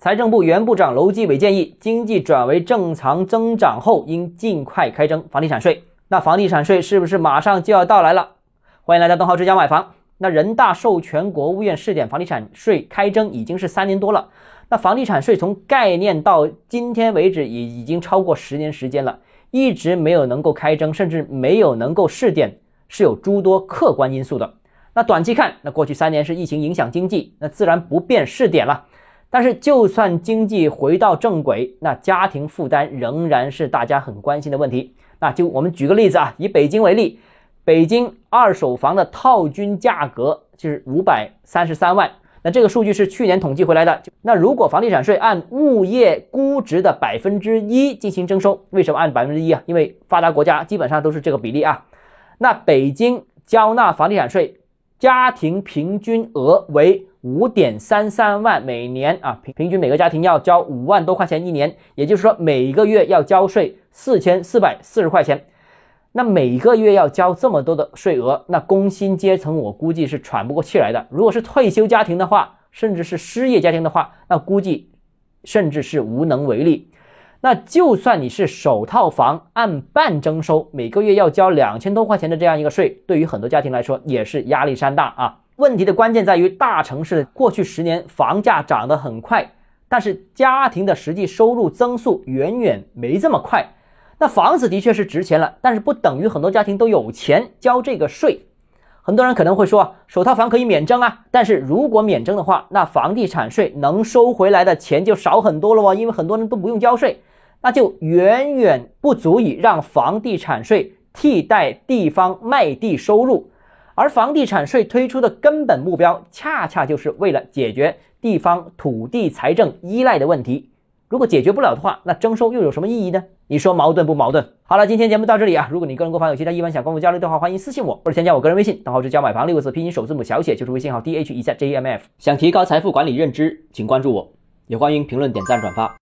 财政部原部长楼继伟建议，经济转为正常增长后，应尽快开征房地产税。那房地产税是不是马上就要到来了？欢迎来到东浩之家买房。那人大授权国务院试点房地产税开征已经是三年多了。那房地产税从概念到今天为止，已已经超过十年时间了，一直没有能够开征，甚至没有能够试点，是有诸多客观因素的。那短期看，那过去三年是疫情影响经济，那自然不便试点了。但是就算经济回到正轨，那家庭负担仍然是大家很关心的问题。那就我们举个例子啊，以北京为例，北京二手房的套均价格就是五百三十三万。那这个数据是去年统计回来的。那如果房地产税按物业估值的百分之一进行征收，为什么按百分之一啊？因为发达国家基本上都是这个比例啊。那北京交纳房地产税，家庭平均额为五点三三万每年啊，平平均每个家庭要交五万多块钱一年，也就是说每个月要交税。四千四百四十块钱，那每个月要交这么多的税额，那工薪阶层我估计是喘不过气来的。如果是退休家庭的话，甚至是失业家庭的话，那估计甚至是无能为力。那就算你是首套房按半征收，每个月要交两千多块钱的这样一个税，对于很多家庭来说也是压力山大啊。问题的关键在于大城市过去十年房价涨得很快，但是家庭的实际收入增速远远没这么快。那房子的确是值钱了，但是不等于很多家庭都有钱交这个税。很多人可能会说，首套房可以免征啊，但是如果免征的话，那房地产税能收回来的钱就少很多了哦，因为很多人都不用交税，那就远远不足以让房地产税替代地方卖地收入。而房地产税推出的根本目标，恰恰就是为了解决地方土地财政依赖的问题。如果解决不了的话，那征收又有什么意义呢？你说矛盾不矛盾？好了，今天节目到这里啊。如果你个人购房有其他疑问，想跟我交流的话，欢迎私信我或者添加我个人微信，账号是教买房六个字拼音首字母小写，就是微信号 d h e z j m f。想提高财富管理认知，请关注我，也欢迎评论、点赞、转发。